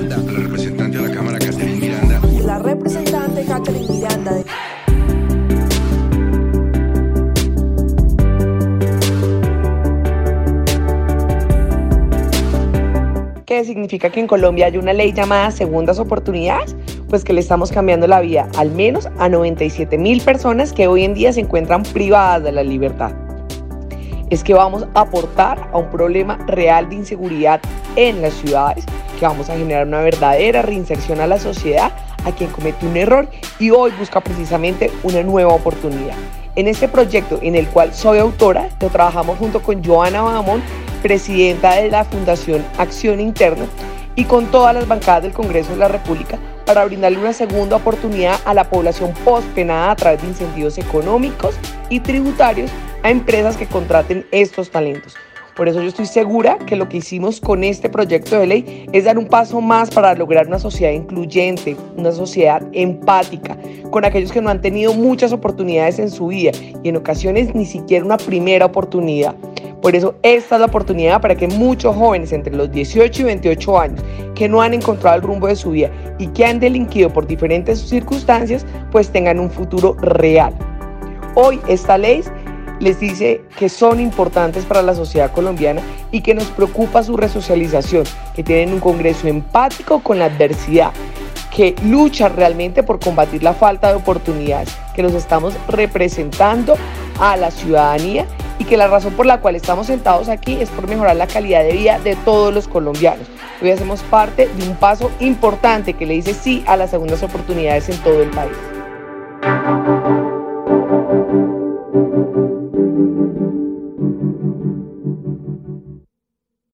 Miranda. La representante de la Cámara, Catherine Miranda. La representante Catherine Miranda. De... ¿Qué significa que en Colombia hay una ley llamada segundas oportunidades? Pues que le estamos cambiando la vida al menos a 97 mil personas que hoy en día se encuentran privadas de la libertad. Es que vamos a aportar a un problema real de inseguridad en las ciudades, que vamos a generar una verdadera reinserción a la sociedad, a quien comete un error y hoy busca precisamente una nueva oportunidad. En este proyecto en el cual soy autora, lo trabajamos junto con Joana Bahamón, presidenta de la Fundación Acción Interna, y con todas las bancadas del Congreso de la República para brindarle una segunda oportunidad a la población postpenada a través de incentivos económicos y tributarios a empresas que contraten estos talentos. Por eso yo estoy segura que lo que hicimos con este proyecto de ley es dar un paso más para lograr una sociedad incluyente, una sociedad empática, con aquellos que no han tenido muchas oportunidades en su vida y en ocasiones ni siquiera una primera oportunidad. Por eso esta es la oportunidad para que muchos jóvenes entre los 18 y 28 años que no han encontrado el rumbo de su vida y que han delinquido por diferentes circunstancias, pues tengan un futuro real. Hoy esta ley les dice que son importantes para la sociedad colombiana y que nos preocupa su resocialización, que tienen un Congreso empático con la adversidad, que lucha realmente por combatir la falta de oportunidades, que nos estamos representando a la ciudadanía y que la razón por la cual estamos sentados aquí es por mejorar la calidad de vida de todos los colombianos. Hoy hacemos parte de un paso importante que le dice sí a las segundas oportunidades en todo el país.